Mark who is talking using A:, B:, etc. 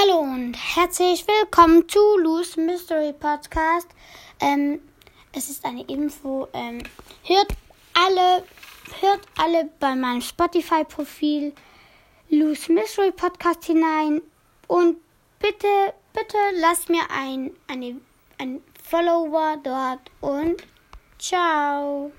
A: Hallo und herzlich willkommen zu Lou's Mystery Podcast. Ähm, es ist eine Info. Ähm, hört alle, hört alle bei meinem Spotify-Profil Lou's Mystery Podcast hinein und bitte, bitte lasst mir ein, eine, ein Follower dort und ciao.